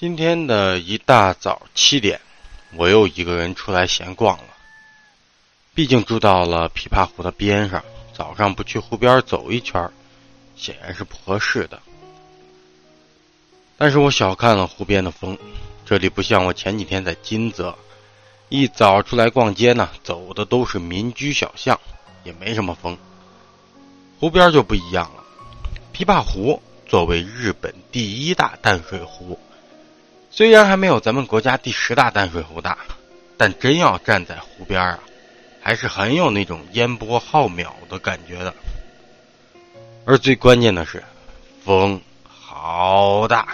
今天的一大早七点，我又一个人出来闲逛了。毕竟住到了琵琶湖的边上，早上不去湖边走一圈，显然是不合适的。但是我小看了湖边的风，这里不像我前几天在金泽，一早出来逛街呢，走的都是民居小巷，也没什么风。湖边就不一样了，琵琶湖作为日本第一大淡水湖。虽然还没有咱们国家第十大淡水湖大，但真要站在湖边啊，还是很有那种烟波浩渺的感觉的。而最关键的是，风好大。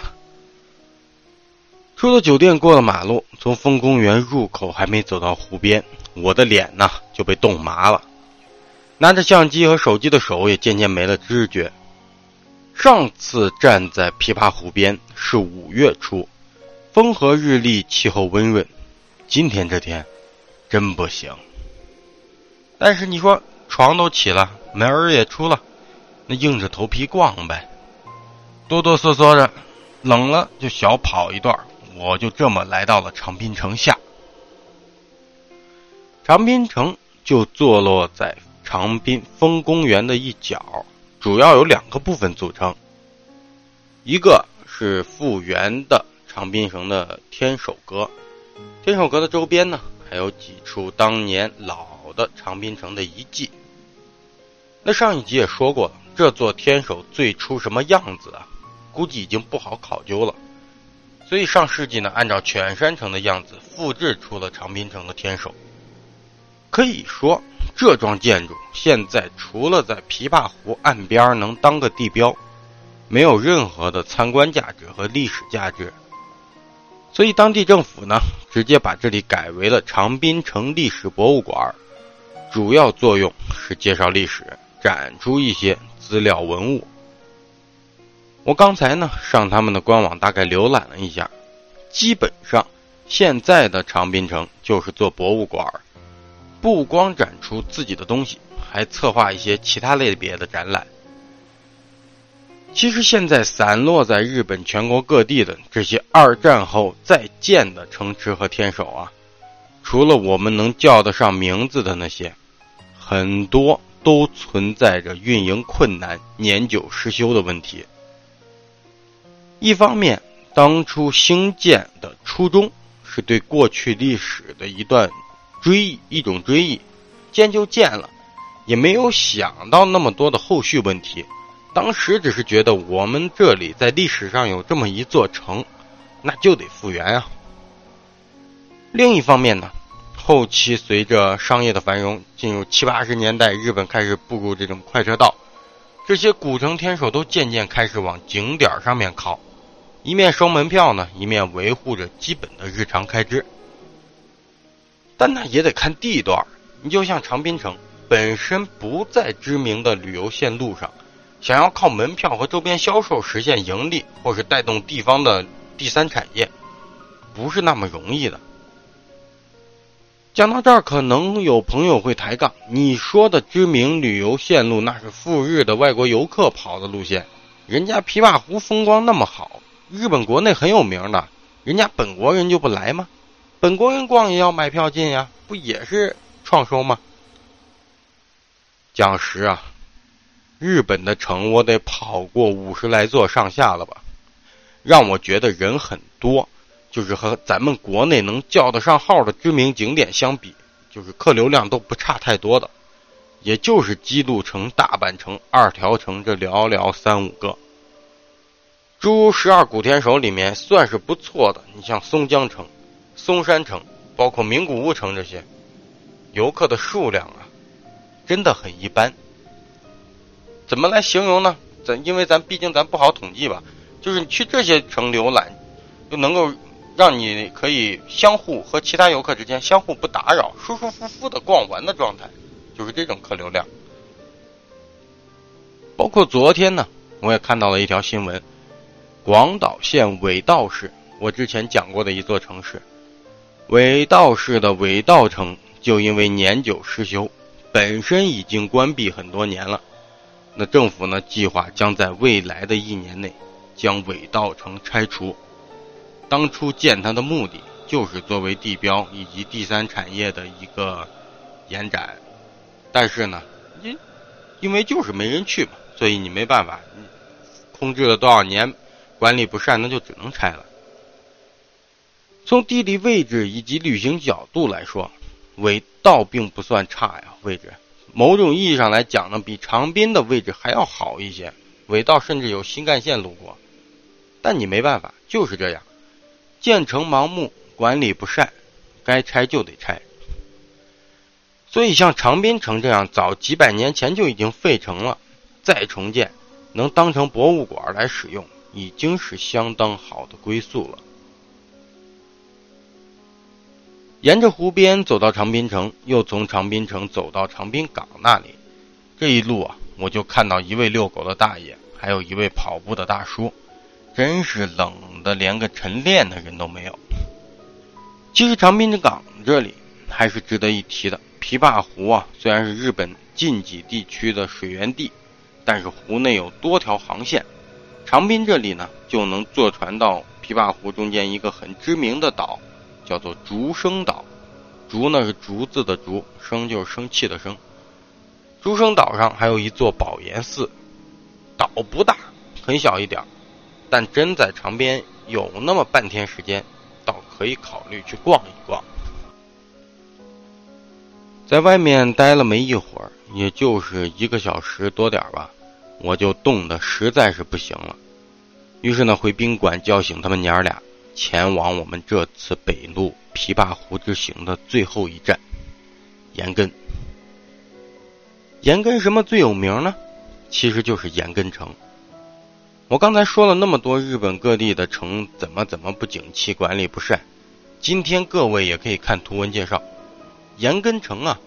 出了酒店，过了马路，从风公园入口还没走到湖边，我的脸呢就被冻麻了，拿着相机和手机的手也渐渐没了知觉。上次站在琵琶湖边是五月初。风和日丽，气候温润。今天这天，真不行。但是你说床都起了，门儿也出了，那硬着头皮逛呗。哆哆嗦嗦的，冷了就小跑一段。我就这么来到了长滨城下。长滨城就坐落在长滨风公园的一角，主要有两个部分组成，一个是复原的。长滨城的天守阁，天守阁的周边呢，还有几处当年老的长滨城的遗迹。那上一集也说过了，这座天守最初什么样子啊？估计已经不好考究了。所以上世纪呢，按照犬山城的样子复制出了长滨城的天守。可以说，这幢建筑现在除了在琵琶湖岸边能当个地标，没有任何的参观价值和历史价值。所以，当地政府呢，直接把这里改为了长滨城历史博物馆，主要作用是介绍历史，展出一些资料文物。我刚才呢，上他们的官网大概浏览了一下，基本上现在的长滨城就是做博物馆，不光展出自己的东西，还策划一些其他类别的展览。其实现在散落在日本全国各地的这些二战后再建的城池和天守啊，除了我们能叫得上名字的那些，很多都存在着运营困难、年久失修的问题。一方面，当初兴建的初衷是对过去历史的一段追忆，一种追忆，建就建了，也没有想到那么多的后续问题。当时只是觉得我们这里在历史上有这么一座城，那就得复原啊。另一方面呢，后期随着商业的繁荣，进入七八十年代，日本开始步入这种快车道，这些古城天守都渐渐开始往景点上面靠，一面收门票呢，一面维护着基本的日常开支。但那也得看地段，你就像长滨城，本身不在知名的旅游线路上。想要靠门票和周边销售实现盈利，或是带动地方的第三产业，不是那么容易的。讲到这儿，可能有朋友会抬杠：“你说的知名旅游线路，那是赴日的外国游客跑的路线，人家琵琶湖风光那么好，日本国内很有名的，人家本国人就不来吗？本国人逛也要买票进呀，不也是创收吗？”讲实啊。日本的城，我得跑过五十来座上下了吧，让我觉得人很多，就是和咱们国内能叫得上号的知名景点相比，就是客流量都不差太多的，也就是基督城、大阪城、二条城这寥寥三五个。诸如十二古天守里面算是不错的，你像松江城、松山城，包括名古屋城这些，游客的数量啊，真的很一般。怎么来形容呢？咱因为咱毕竟咱不好统计吧，就是你去这些城浏览，就能够让你可以相互和其他游客之间相互不打扰，舒舒服服的逛完的状态，就是这种客流量。包括昨天呢，我也看到了一条新闻：广岛县尾道市，我之前讲过的一座城市，尾道市的尾道城就因为年久失修，本身已经关闭很多年了。那政府呢？计划将在未来的一年内将尾道城拆除。当初建它的目的就是作为地标以及第三产业的一个延展，但是呢，因因为就是没人去嘛，所以你没办法，你控制了多少年，管理不善，那就只能拆了。从地理位置以及旅行角度来说，尾道并不算差呀，位置。某种意义上来讲呢，比长滨的位置还要好一些。尾道甚至有新干线路过，但你没办法，就是这样。建成盲目，管理不善，该拆就得拆。所以像长滨城这样早几百年前就已经废城了，再重建，能当成博物馆来使用，已经是相当好的归宿了。沿着湖边走到长滨城，又从长滨城走到长滨港那里，这一路啊，我就看到一位遛狗的大爷，还有一位跑步的大叔，真是冷的连个晨练的人都没有。其实长滨港这里还是值得一提的。琵琶湖啊，虽然是日本近畿地区的水源地，但是湖内有多条航线，长滨这里呢就能坐船到琵琶湖中间一个很知名的岛。叫做竹生岛，竹呢是竹子的竹，生就是生气的生。竹生岛上还有一座宝岩寺，岛不大，很小一点但真在长边有那么半天时间，倒可以考虑去逛一逛。在外面待了没一会儿，也就是一个小时多点吧，我就冻得实在是不行了，于是呢回宾馆叫醒他们娘俩。前往我们这次北路琵琶湖之行的最后一站，岩根。岩根什么最有名呢？其实就是岩根城。我刚才说了那么多日本各地的城怎么怎么不景气、管理不善，今天各位也可以看图文介绍。岩根城啊，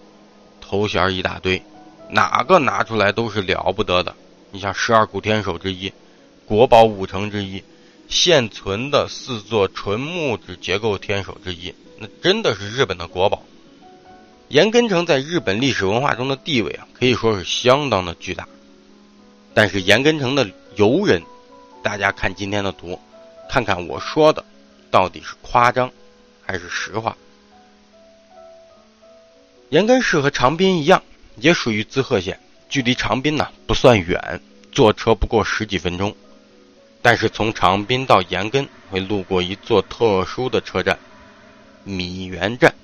头衔一大堆，哪个拿出来都是了不得的。你像十二古天守之一，国宝五城之一。现存的四座纯木质结构天守之一，那真的是日本的国宝。岩根城在日本历史文化中的地位啊，可以说是相当的巨大。但是岩根城的游人，大家看今天的图，看看我说的到底是夸张还是实话。岩根市和长滨一样，也属于滋贺县，距离长滨呢不算远，坐车不过十几分钟。但是从长滨到岩根会路过一座特殊的车站——米原站。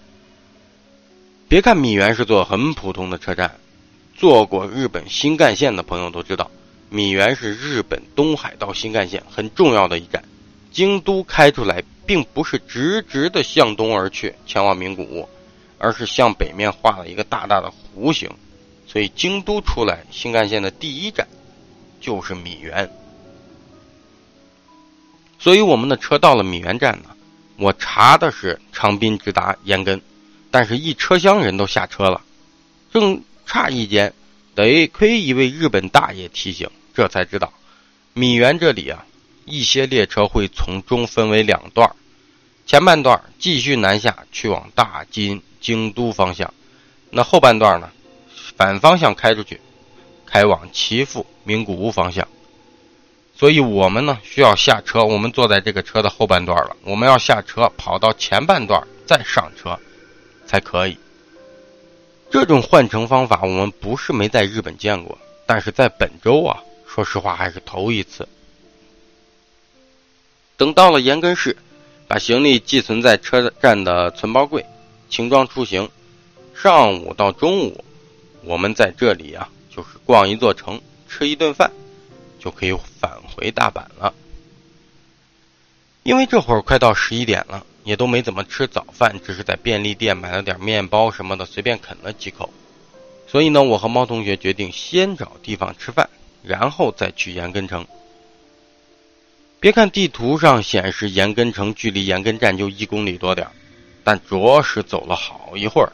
别看米原是座很普通的车站，坐过日本新干线的朋友都知道，米原是日本东海道新干线很重要的一站。京都开出来，并不是直直的向东而去前往名古屋，而是向北面画了一个大大的弧形，所以京都出来新干线的第一站就是米原。所以我们的车到了米原站呢，我查的是长滨直达岩根，但是一车厢人都下车了，正诧异间，得亏一位日本大爷提醒，这才知道，米原这里啊，一些列车会从中分为两段，前半段继续南下去往大金京都方向，那后半段呢，反方向开出去，开往岐阜名古屋方向。所以我们呢需要下车，我们坐在这个车的后半段了。我们要下车跑到前半段再上车，才可以。这种换乘方法我们不是没在日本见过，但是在本州啊，说实话还是头一次。等到了岩根市，把行李寄存在车站的存包柜，轻装出行。上午到中午，我们在这里啊，就是逛一座城，吃一顿饭。就可以返回大阪了，因为这会儿快到十一点了，也都没怎么吃早饭，只是在便利店买了点面包什么的，随便啃了几口。所以呢，我和猫同学决定先找地方吃饭，然后再去岩根城。别看地图上显示岩根城距离岩根站就一公里多点儿但着实走了好一会儿。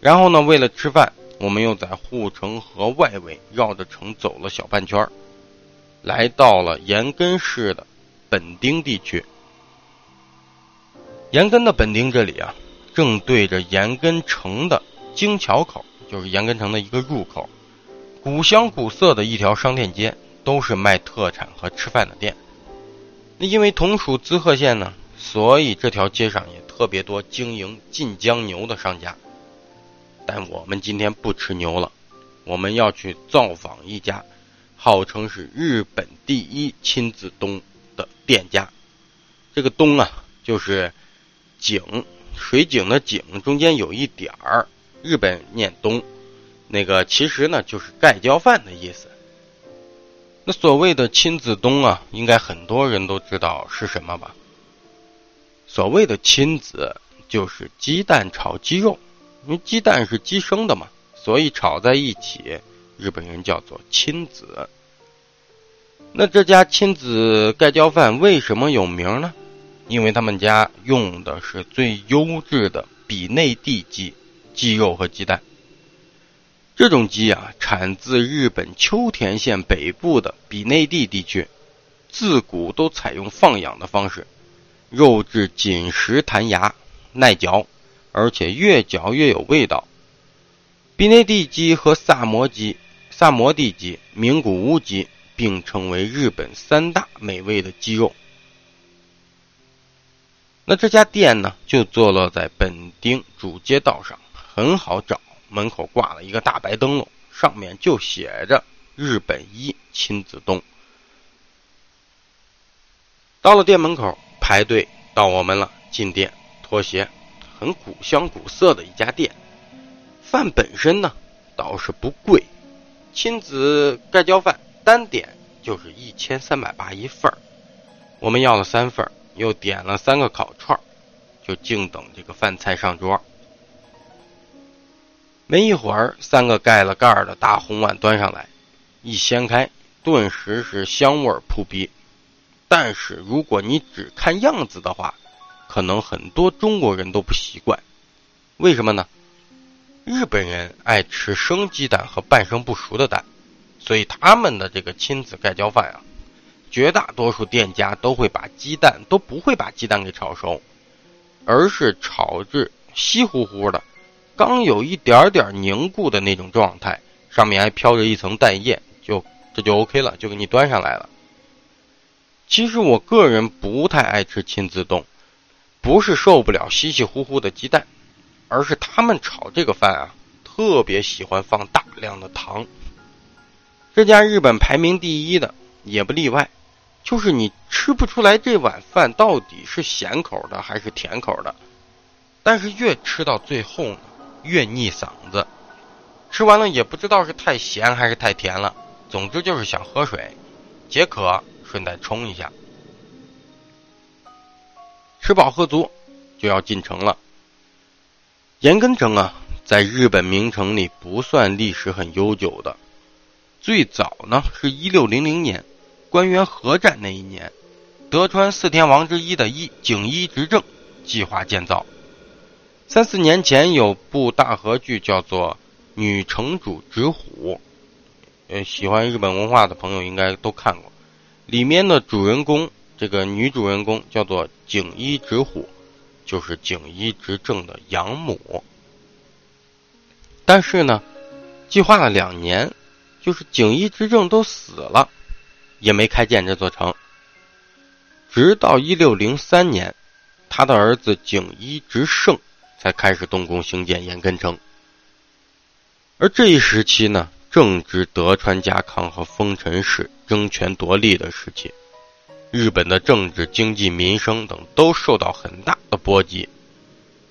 然后呢，为了吃饭，我们又在护城河外围绕着城走了小半圈儿。来到了岩根市的本町地区。岩根的本町这里啊，正对着岩根城的京桥口，就是岩根城的一个入口，古香古色的一条商店街，都是卖特产和吃饭的店。那因为同属滋贺县呢，所以这条街上也特别多经营晋江牛的商家。但我们今天不吃牛了，我们要去造访一家号称是日本第一亲子冬的店家。这个冬啊，就是井水井的井中间有一点儿，日本念东，那个其实呢就是盖浇饭的意思。那所谓的亲子冬啊，应该很多人都知道是什么吧？所谓的亲子就是鸡蛋炒鸡肉，因为鸡蛋是鸡生的嘛，所以炒在一起，日本人叫做亲子。那这家亲子盖浇饭为什么有名呢？因为他们家用的是最优质的比内地鸡，鸡肉和鸡蛋。这种鸡啊，产自日本秋田县北部的比内地地区，自古都采用放养的方式，肉质紧实弹牙，耐嚼，而且越嚼越有味道。比内地鸡和萨摩鸡、萨摩地鸡、名古屋鸡并称为日本三大美味的鸡肉。那这家店呢，就坐落在本町主街道上，很好找。门口挂了一个大白灯笼，上面就写着“日本一亲子东”。到了店门口，排队到我们了。进店脱鞋，很古香古色的一家店。饭本身呢倒是不贵，亲子盖浇饭单点就是一千三百八一份儿。我们要了三份又点了三个烤串儿就静等这个饭菜上桌。没一会儿，三个盖了盖儿的大红碗端上来，一掀开，顿时是香味扑鼻。但是如果你只看样子的话，可能很多中国人都不习惯。为什么呢？日本人爱吃生鸡蛋和半生不熟的蛋，所以他们的这个亲子盖浇饭啊，绝大多数店家都会把鸡蛋都不会把鸡蛋给炒熟，而是炒至稀乎乎的。刚有一点点凝固的那种状态，上面还飘着一层蛋液，就这就 OK 了，就给你端上来了。其实我个人不太爱吃亲子冻，不是受不了稀稀糊糊的鸡蛋，而是他们炒这个饭啊，特别喜欢放大量的糖。这家日本排名第一的也不例外，就是你吃不出来这碗饭到底是咸口的还是甜口的，但是越吃到最后呢。越腻嗓子，吃完了也不知道是太咸还是太甜了，总之就是想喝水，解渴，顺带冲一下。吃饱喝足，就要进城了。岩根城啊，在日本名城里不算历史很悠久的，最早呢是一六零零年，关原合战那一年，德川四天王之一的一景一执政计划建造。三四年前有部大河剧叫做《女城主直虎》，呃，喜欢日本文化的朋友应该都看过。里面的主人公，这个女主人公叫做景一直虎，就是景一执政的养母。但是呢，计划了两年，就是景一执政都死了，也没开建这座城。直到一六零三年，他的儿子景一直胜。才开始动工兴建岩根城，而这一时期呢，正值德川家康和丰臣氏争权夺利的时期，日本的政治、经济、民生等都受到很大的波及，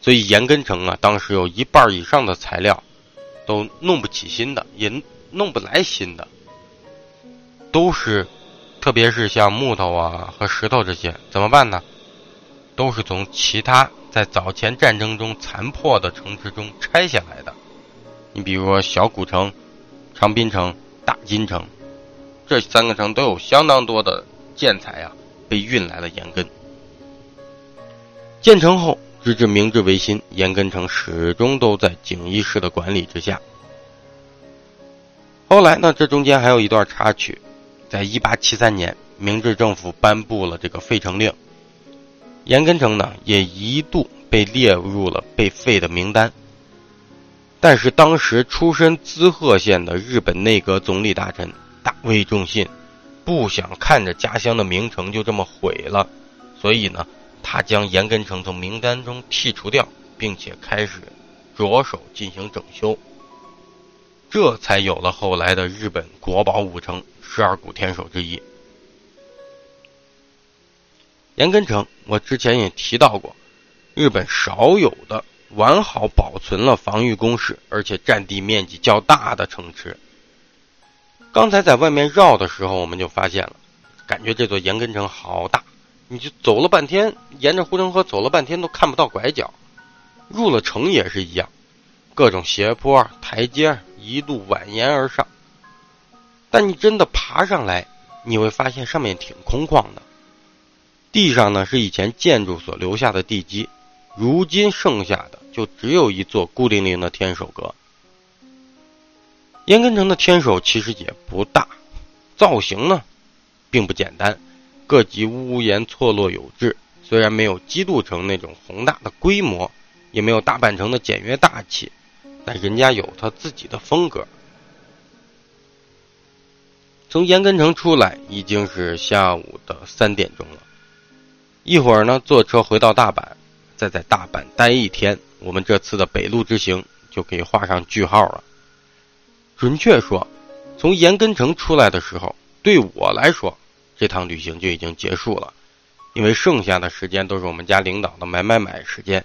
所以岩根城啊，当时有一半以上的材料都弄不起新的，也弄不来新的，都是，特别是像木头啊和石头这些，怎么办呢？都是从其他。在早前战争中残破的城池中拆下来的，你比如说小古城、长滨城、大金城，这三个城都有相当多的建材啊，被运来了延根。建成后，直至明治维新，延根城始终都在景一氏的管理之下。后来呢，这中间还有一段插曲，在一八七三年，明治政府颁布了这个废城令。岩根城呢，也一度被列入了被废的名单。但是当时出身滋贺县的日本内阁总理大臣大卫重信，不想看着家乡的名城就这么毁了，所以呢，他将岩根城从名单中剔除掉，并且开始着手进行整修，这才有了后来的日本国宝五城十二古天守之一。岩根城，我之前也提到过，日本少有的完好保存了防御工事，而且占地面积较大的城池。刚才在外面绕的时候，我们就发现了，感觉这座岩根城好大，你就走了半天，沿着护城河走了半天都看不到拐角。入了城也是一样，各种斜坡、台阶一路蜿蜒而上。但你真的爬上来，你会发现上面挺空旷的。地上呢是以前建筑所留下的地基，如今剩下的就只有一座孤零零的天守阁。岩根城的天守其实也不大，造型呢并不简单，各级屋檐错落有致。虽然没有基督城那种宏大的规模，也没有大阪城的简约大气，但人家有他自己的风格。从岩根城出来已经是下午的三点钟了。一会儿呢，坐车回到大阪，再在大阪待一天，我们这次的北路之行就可以画上句号了。准确说，从岩根城出来的时候，对我来说，这趟旅行就已经结束了，因为剩下的时间都是我们家领导的买买买时间。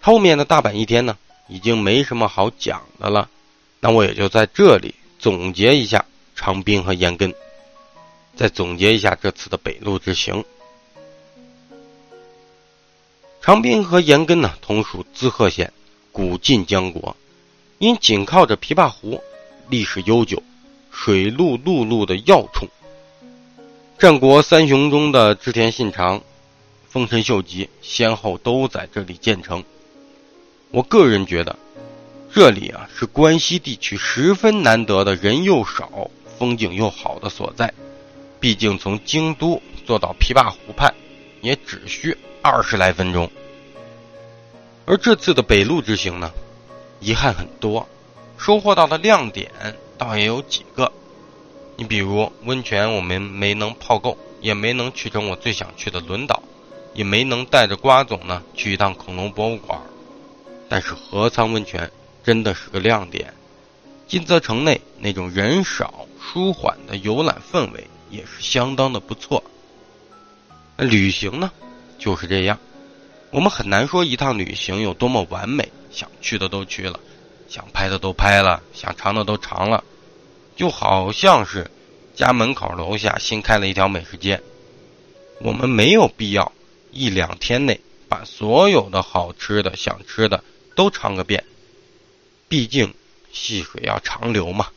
后面的大阪一天呢，已经没什么好讲的了，那我也就在这里总结一下长滨和岩根，再总结一下这次的北路之行。长滨和岩根呢，同属滋贺县，古晋江国，因紧靠着琵琶湖，历史悠久，水陆陆路的要冲。战国三雄中的织田信长、丰臣秀吉先后都在这里建成。我个人觉得，这里啊是关西地区十分难得的人又少、风景又好的所在。毕竟从京都坐到琵琶湖畔，也只需。二十来分钟，而这次的北路之行呢，遗憾很多，收获到的亮点倒也有几个。你比如温泉，我们没能泡够，也没能去成我最想去的轮岛，也没能带着瓜总呢去一趟恐龙博物馆。但是河仓温泉真的是个亮点，金泽城内那种人少舒缓的游览氛围也是相当的不错。那旅行呢？就是这样，我们很难说一趟旅行有多么完美。想去的都去了，想拍的都拍了，想尝的都尝了，就好像是家门口楼下新开了一条美食街。我们没有必要一两天内把所有的好吃的、想吃的都尝个遍，毕竟细水要长流嘛。